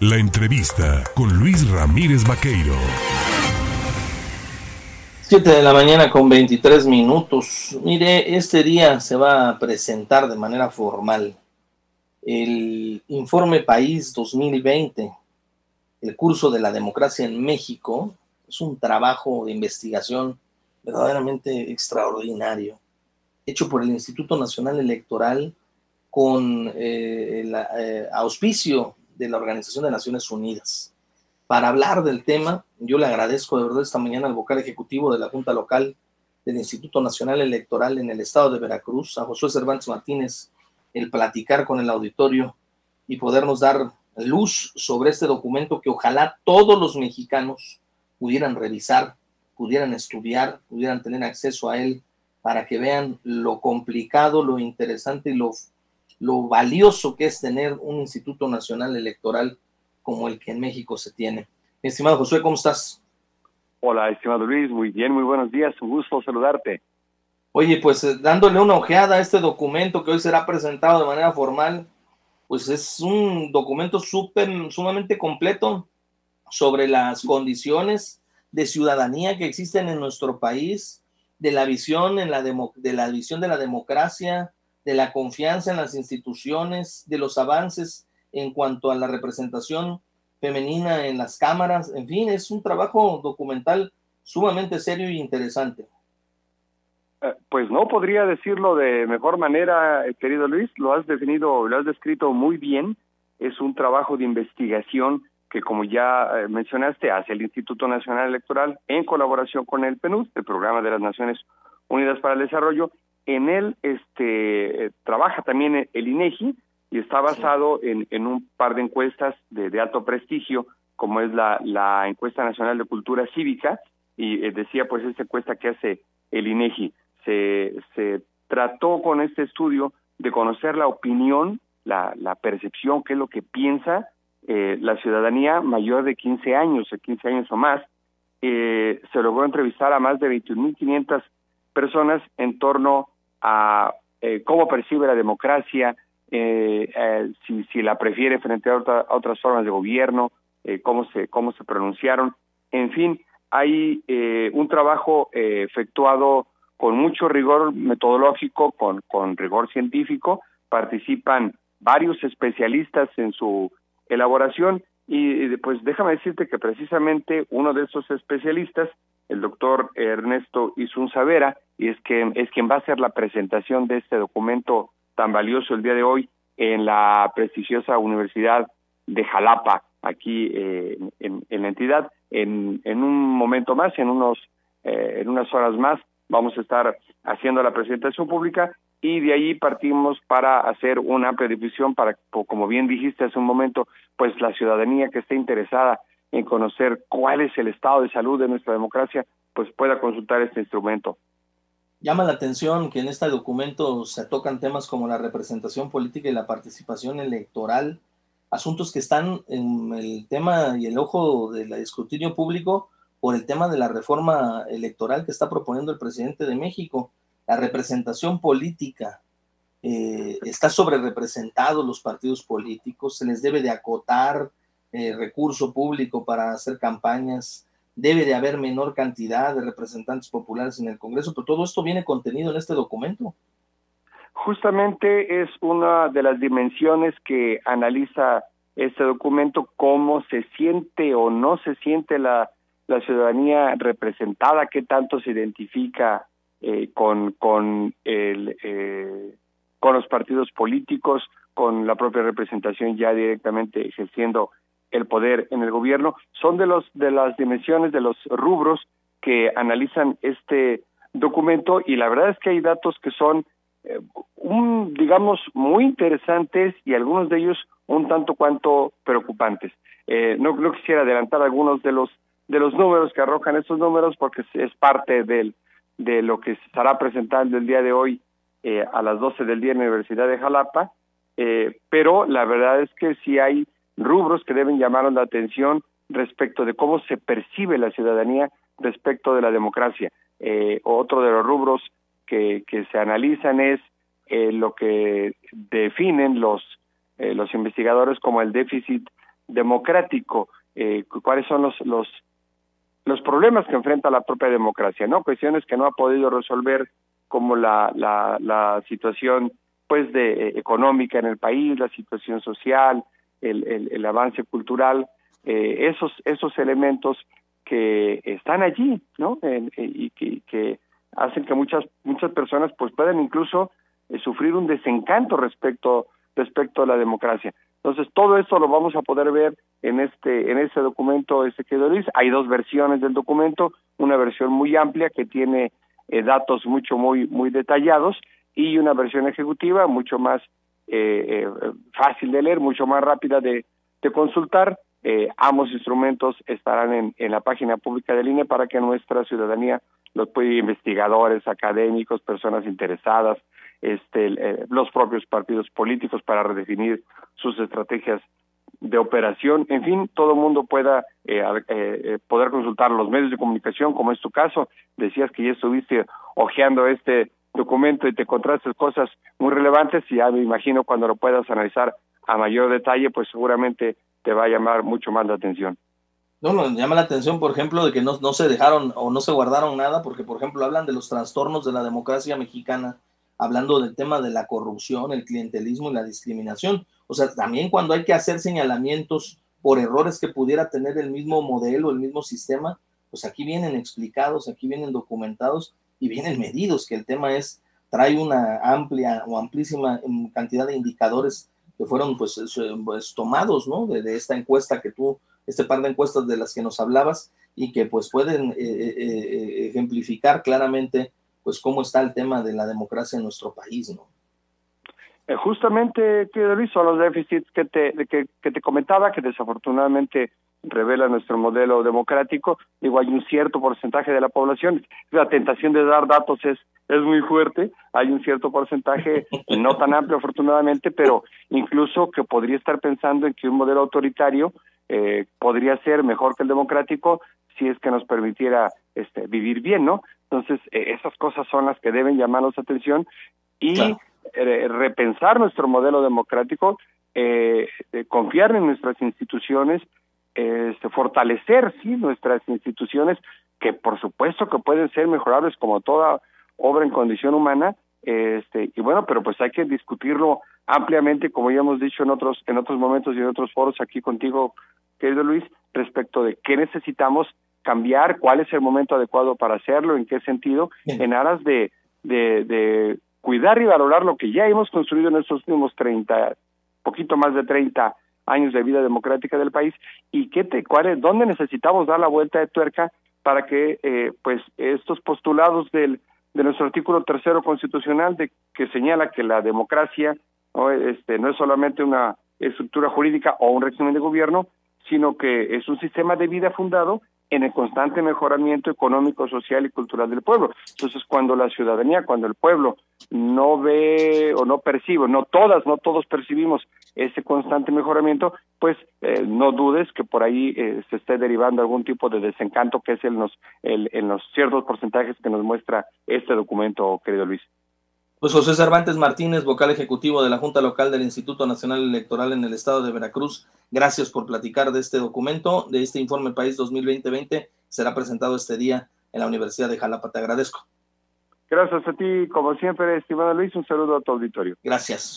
La entrevista con Luis Ramírez Vaqueiro. 7 de la mañana con 23 minutos. Mire, este día se va a presentar de manera formal el informe País 2020, el curso de la democracia en México. Es un trabajo de investigación verdaderamente extraordinario, hecho por el Instituto Nacional Electoral con eh, el eh, auspicio de la Organización de Naciones Unidas. Para hablar del tema, yo le agradezco de verdad esta mañana al vocal ejecutivo de la Junta Local del Instituto Nacional Electoral en el estado de Veracruz, a Josué Cervantes Martínez, el platicar con el auditorio y podernos dar luz sobre este documento que ojalá todos los mexicanos pudieran revisar, pudieran estudiar, pudieran tener acceso a él para que vean lo complicado, lo interesante y lo lo valioso que es tener un Instituto Nacional Electoral como el que en México se tiene. Mi estimado Josué, ¿cómo estás? Hola, estimado Luis, muy bien, muy buenos días, un gusto saludarte. Oye, pues eh, dándole una ojeada a este documento que hoy será presentado de manera formal, pues es un documento súper, sumamente completo sobre las condiciones de ciudadanía que existen en nuestro país, de la visión en la de la visión de la democracia, de la confianza en las instituciones, de los avances en cuanto a la representación femenina en las cámaras, en fin, es un trabajo documental sumamente serio y interesante. Eh, pues no podría decirlo de mejor manera, eh, querido Luis, lo has definido, lo has descrito muy bien, es un trabajo de investigación que como ya eh, mencionaste hace el Instituto Nacional Electoral en colaboración con el PNUD, el Programa de las Naciones Unidas para el Desarrollo, en él este, eh, trabaja también el INEGI y está basado en, en, un par de encuestas de, de alto prestigio, como es la, la, encuesta nacional de cultura cívica, y eh, decía pues esta encuesta que hace el INEGI. Se, se trató con este estudio de conocer la opinión, la, la percepción, qué es lo que piensa eh, la ciudadanía mayor de 15 años, de 15 años o más. se logró entrevistar a más de 21.500 personas en torno a eh, cómo percibe la democracia, eh, eh, si, si la prefiere frente a, otras formas de gobierno, cómo se cómo se pronunciaron, en fin, hay un trabajo efectuado con mucho rigor metodológico, con, con rigor científico, participan varios especialistas en su elaboración y pues déjame decirte que precisamente uno de esos especialistas el doctor Ernesto Isunzavera, y es que es quien va a hacer la presentación de este documento tan valioso el día de hoy en la prestigiosa Universidad de Jalapa, aquí eh, en, la entidad. En, en un momento más, en unos eh, en unas horas más, vamos a estar haciendo la presentación pública y de ahí partimos para hacer una amplia difusión para, como bien dijiste hace un momento, pues la ciudadanía que esté interesada en conocer cuál es el estado de salud de nuestra democracia, pues pueda consultar este instrumento. Llama la atención que en este documento se tocan temas como la representación política y la participación electoral, asuntos que están en el tema y el ojo del escrutinio público por el tema de la reforma electoral que está proponiendo el presidente de México. La representación política eh, está sobre representado los partidos políticos, se les debe de acotar eh, recurso público para hacer campañas, debe de haber menor cantidad de representantes populares en el Congreso, pero todo esto viene contenido en este documento. Justamente es una de las dimensiones que analiza este documento, cómo se siente o no se siente la, la ciudadanía representada, qué tanto se identifica eh, con, con, el, eh, con los partidos políticos, con la propia representación ya directamente ejerciendo el poder en el gobierno, son de los de las dimensiones de los rubros que analizan este documento y la verdad es que hay datos que son eh, un digamos muy interesantes y algunos de ellos un tanto cuanto preocupantes. Eh, no, quisiera adelantar algunos de los de los números que arrojan estos números porque es parte del de lo que se estará presentando el día de hoy eh, a las 12 del día en la Universidad de Jalapa, eh, pero la verdad es que sí hay rubros que deben llamar la atención respecto de cómo se percibe la ciudadanía respecto de la democracia. Eh, otro de los rubros que, se analizan es eh, lo que definen los, eh, los investigadores como el déficit democrático, eh, cuáles son los, los, los problemas que enfrenta la propia democracia, ¿no? Cuestiones que no ha podido resolver como la, la, la situación pues de eh, económica en el país, la situación social, el, el, avance cultural, eh, esos esos elementos que están allí, ¿no? y que, hacen que muchas muchas personas pues puedan incluso eh, sufrir un desencanto respecto respecto a la democracia. Entonces todo esto lo vamos a poder ver en este en ese documento este que Luis. Hay dos versiones del documento, una versión muy amplia que tiene eh, datos mucho muy muy detallados y una versión ejecutiva mucho más eh, eh fácil de leer, mucho más rápida de, de consultar. Eh, ambos instrumentos estarán en, la página pública del INE para que nuestra ciudadanía, los investigadores, académicos, personas interesadas, este, eh, los propios partidos políticos para redefinir sus estrategias de operación, en fin, todo el mundo pueda eh, eh, poder consultar los medios de comunicación, como es tu caso, decías que ya estuviste hojeando este documento y te encontraste cosas muy relevantes y ya me imagino cuando lo puedas analizar a mayor detalle, pues seguramente te va a llamar mucho más la atención. No, nos llama la atención, por ejemplo, de que no, no se dejaron o no se guardaron nada, porque, por ejemplo, hablan de los trastornos de la democracia mexicana, hablando del tema de la corrupción, el clientelismo y la discriminación. O sea, también cuando hay que hacer señalamientos por errores que pudiera tener el mismo modelo, el mismo sistema, pues aquí vienen explicados, aquí vienen documentados y vienen medidos, que el tema es, trae una amplia o amplísima mm, cantidad de indicadores que fueron pues, pues tomados, ¿no? De, esta encuesta que tú, este par de encuestas de las que nos hablabas y que pues pueden eh, eh, eh, ejemplificar claramente pues cómo está el tema de la democracia en nuestro país, ¿no? Justamente, querido Luis, son los déficits que te, que, que te comentaba, que desafortunadamente revela nuestro modelo democrático. Digo, hay un cierto porcentaje de la población, la tentación de dar datos es es muy fuerte, hay un cierto porcentaje, no tan amplio afortunadamente, pero incluso que podría estar pensando en que un modelo autoritario eh, podría ser mejor que el democrático si es que nos permitiera este, vivir bien, ¿no? Entonces, eh, esas cosas son las que deben llamarnos atención y eh, repensar nuestro modelo democrático, eh, confiar en nuestras instituciones, este, fortalecer, sí, nuestras instituciones, que por supuesto que pueden ser mejorables como toda obra en condición humana, este, y bueno, pero pues hay que discutirlo ampliamente, como ya hemos dicho en otros, en otros momentos y en otros foros aquí contigo, querido Luis, respecto de qué necesitamos cambiar, cuál es el momento adecuado para hacerlo, en qué sentido, en aras de, de, de cuidar y valorar lo que ya hemos construido en estos últimos 30, poquito más de 30 años de vida democrática del país y qué te, cuál es, dónde necesitamos dar la vuelta de tuerca para que eh, pues estos postulados del de nuestro artículo tercero constitucional de que señala que la democracia no, este, no es solamente una estructura jurídica o un régimen de gobierno, sino que es un sistema de vida fundado en el constante mejoramiento económico, social y cultural del pueblo. Entonces, cuando la ciudadanía, cuando el pueblo no ve o no percibe, no todas, no todos percibimos ese constante mejoramiento, pues eh, no dudes que por ahí eh, se esté derivando algún tipo de desencanto que es en los, el, en los ciertos porcentajes que nos muestra este documento, querido Luis. Pues José Cervantes Martínez, vocal ejecutivo de la Junta Local del Instituto Nacional Electoral en el Estado de Veracruz, gracias por platicar de este documento, de este informe País 2020-20. Será presentado este día en la Universidad de Jalapa. Te agradezco. Gracias a ti, como siempre, estimado Luis. Un saludo a tu auditorio. Gracias.